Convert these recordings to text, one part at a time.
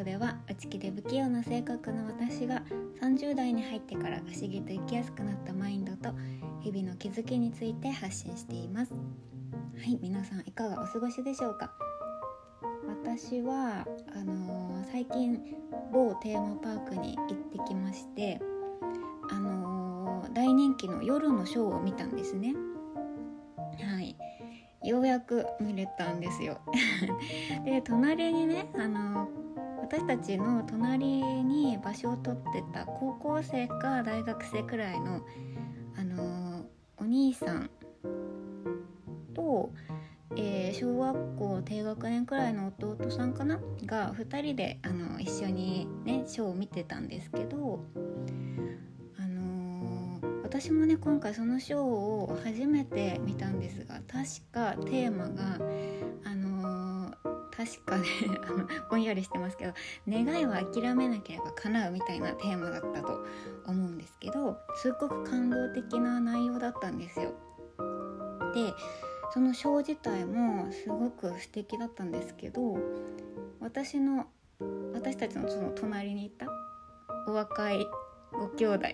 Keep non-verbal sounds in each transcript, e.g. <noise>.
オでは内気で不器用な性格の私が30代に入ってから不思議と生きやすくなったマインドと日々の気づきについて発信しています。はい皆さんいかがお過ごしでしょうか？私はあのー、最近某テーマパークに行ってきましてあのー、大人気の夜のショーを見たんですね。はい。ようやく見れたんですよ。<laughs> で隣にねあの私たちの隣に場所を取ってた高校生か大学生くらいのあのお兄さんと、えー、小学校低学年くらいの弟さんかな？が2人であの一緒にねショーを見てたんですけどあの私もね今回そのショーを初めて見たんですが確かテーマがあの、確かねあの <laughs> ぼんやりしてますけど願いは諦めなければ叶うみたいなテーマだったと思うんですけどすっごく感動的な内容だったんですよ。でそのショー自体もすごく素敵だったんですけど私の私たちのその隣にいたお若いご兄弟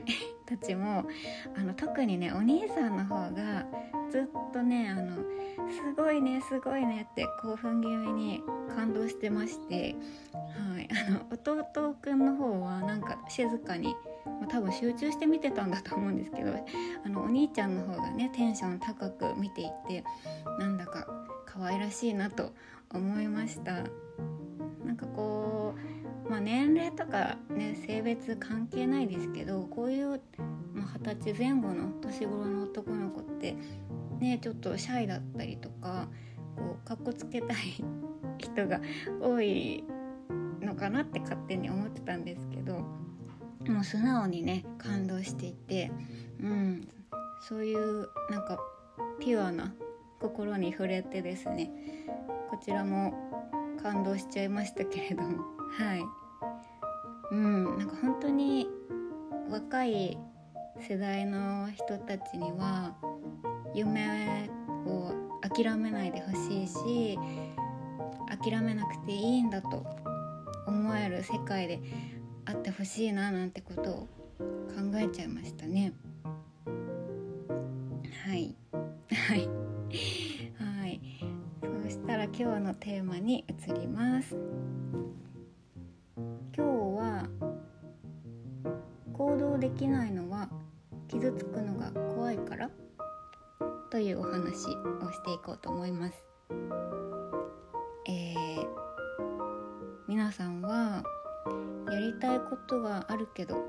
たちもあの特にねお兄さんの方がずっとねあのすごいねすごいねって興奮気味に感動してまして、はい、あの弟くんの方はなんか静かに、まあ、多分集中して見てたんだと思うんですけどあのお兄ちゃんの方がねテンション高く見ていてなんだか可愛らしいなと思いました。なんかこうまあ、年齢とか、ね、性別関係ないですけどこういう、まあ、歳前後の年頃の男の子ってねちょっとシャイだったりとかこうかっこつけたい <laughs> 人が多いのかなって勝手に思ってたんですけどもう素直にね感動していて、うん、そういうなんかピュアな心に触れてですねこちらも感動しちゃいましたけれども <laughs> はい。うんなんか本当に若い世代の人たちには夢を諦めないでほしいし諦めなくていいんだと思える世界であってほしいななんてことを考えちゃいましたね。はい。はい。はい。そしたら今日のテーマに移ります。今日は行動できないのは傷つくのが怖いから？というお話をしていこうと思います。えー、皆さんはやりたいことがあるけど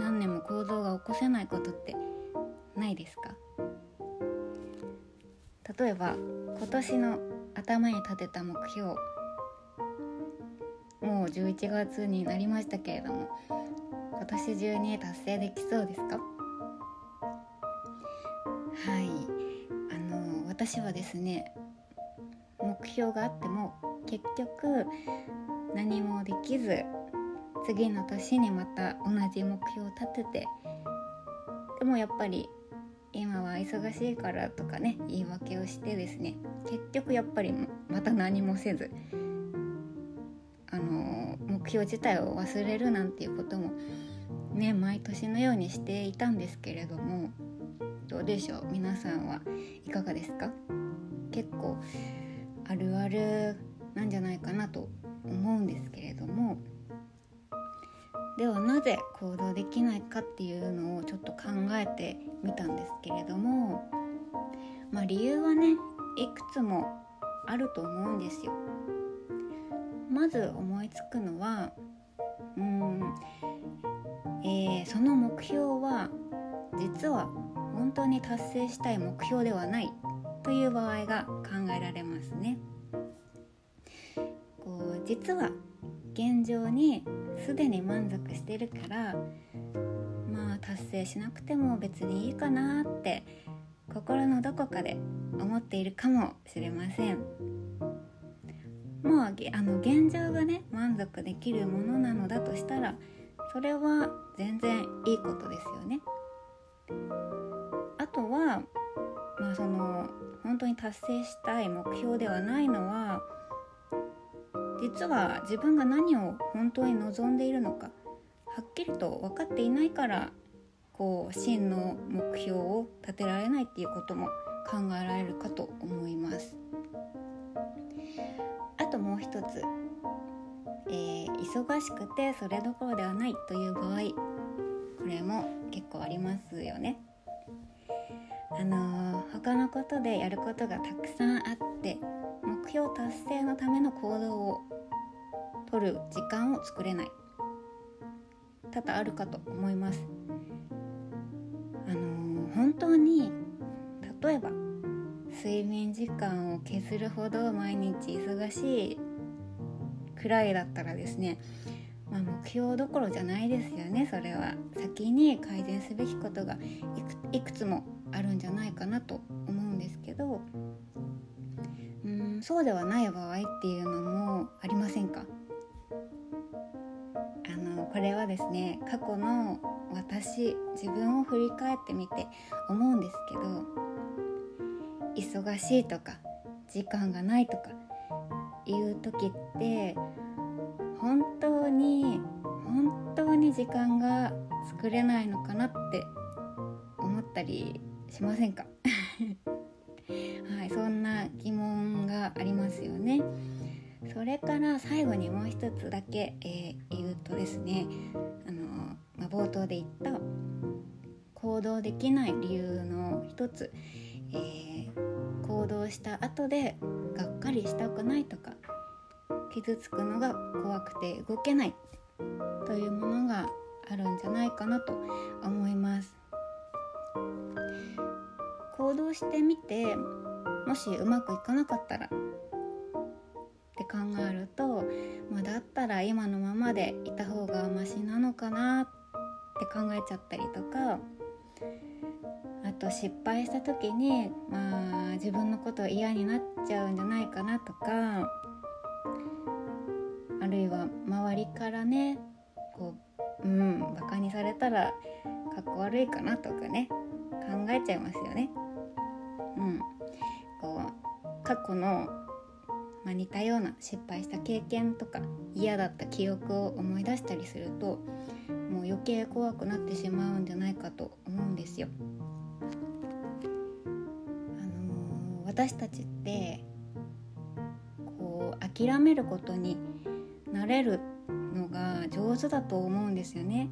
何年も行動が起こせないことってないですか？例えば今年の頭に立てた目標もう11月になりましたけれども今年中に達成できそうですか？私はですね目標があっても結局何もできず次の年にまた同じ目標を立ててでもやっぱり今は忙しいからとかね言い訳をしてですね結局やっぱりまた何もせずあの目標自体を忘れるなんていうこともね毎年のようにしていたんですけれどもどうでしょう？皆さんはいかがですか？結構あるあるなんじゃないかなと思うんですけれども。ではなぜ行動できないかっていうのをちょっと考えてみたんですけれども。まあ理由はねいくつもあると思うんですよ。まず思いつくのはうんえー、その目標は実は本当に達成したい目標ではないという場合が考えられますね。こう実は現状にすでに満足してるからまあ達成しなくても別にいいかなって心のどこかで思っているかもしれません。もうあの現状がね満足できるものなのだとしたらそれは全然いいことですよね。あとは、まあ、その本当に達成したい目標ではないのは実は自分が何を本当に望んでいるのかはっきりと分かっていないからこう真の目標を立てられないっていうことも考えられるかと思います。あともう一つ、えー、忙しくてそれどころではないという場合これも結構ありますよね。あのー、他のことでやることがたくさんあって目標達成のための行動を取る時間を作れない。多々あるかと思います。あのー、本当に例えば睡眠時間を削るほど毎日忙しいくらいだったらですね、まあ、目標どころじゃないですよねそれは。先に改善すべきことがいくつもあるんじゃないかなと思うんですけどうんそうではない場合っていうのもありませんか？あのこれはですね過去の私自分を振り返ってみて思うんですけど忙しいとか時間がないとかいう時って本当に本当に時間が作れないのかなって思ったりしませんか？はいそんな疑問がありますよね。それから最後にもう一つだけ、えー、言うとですねあの、まあ、冒頭で言った行動できない理由の一つ、えー、行動した後でがっかりしたくないとか傷つくのが怖くて動けないというものがあるんじゃないかなと思います。行動してみてもしうまくいかなかったらって考えると、まあ、だったら今のままでいた方がマシなのかなって考えちゃったりとかあと失敗した時に、まあ、自分のこと嫌になっちゃうんじゃないかなとかあるいは周りからねこううんバカにされたらかっこ悪いかなとかね考えちゃいますよね。うん、こう過去の、まあ、似たような失敗した経験とか嫌だった記憶を思い出したりするともう余計怖くなってしまうんじゃないかと思うんですよ。あのー、私たちってこう諦めることになれるのが上手だと思うんですよね。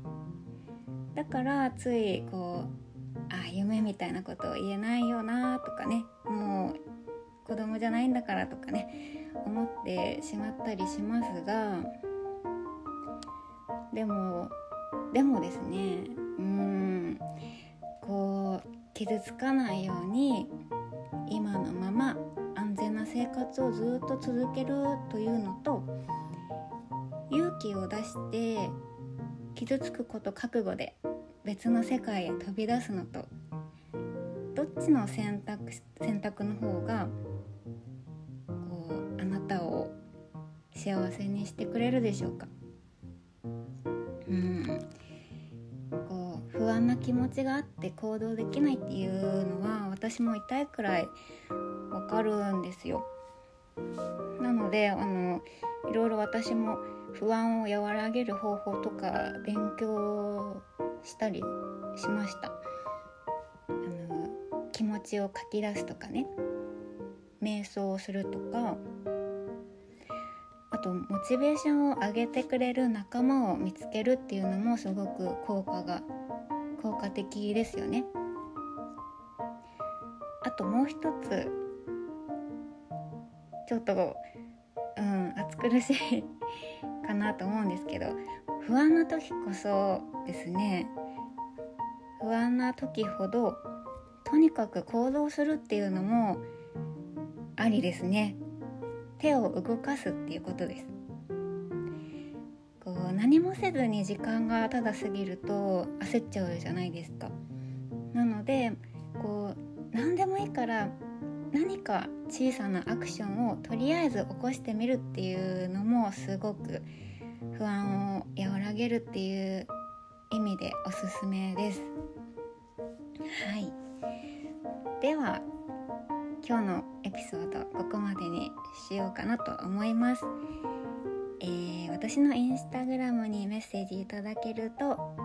だからついこうあ夢みたいなことを言えないよなとかね。もう子供じゃないんだからとかね。思ってしまったりしますが。でもでもですね。うん。こう傷つかないように今のまま安全な生活をずっと続けるというのと勇気を出して傷つくこと覚悟で別の世界へ飛び出すのとどっちの選択選択の方がこうあなたを幸せにしてくれるでしょうか。うん。こう不安な気持ちがあって行動できないっていうのは私も痛いくらいわかるんですよ。なのであのいろいろ私も不安を和らげる方法とか勉強したりしました。あの気持ちを書き出すとかね。瞑想をするとか。あとモチベーションを上げてくれる仲間を見つけるっていうのもすごく効果が効果的ですよね。あともう一つちょっとうん暑苦しいかなと思うんですけど不安な時こそですね不安な時ほどとにかく行動するっていうのもありですね。手を動かすっていうことです。こう何もせずに時間がただ過ぎると焦っちゃうじゃないですか。なのでこう何でもいいから何か小さなアクションをとりあえず起こしてみるっていうのもすごく不安を和らげるっていう意味でおすすめです。はい。では今日のエピソードここまでにしようかなと思います。えー、私のインスタグラムにメッセージいただけるとは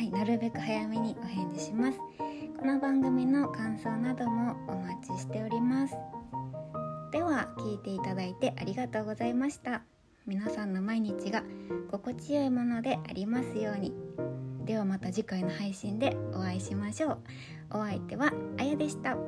いなるべく早めにお返事します。この番組の感想などもお待ちしております。では聞いていただいてありがとうございました。皆さんの毎日が心地よいものでありますように。ではまた次回の配信でお会いしましょう。お相手はあやでした。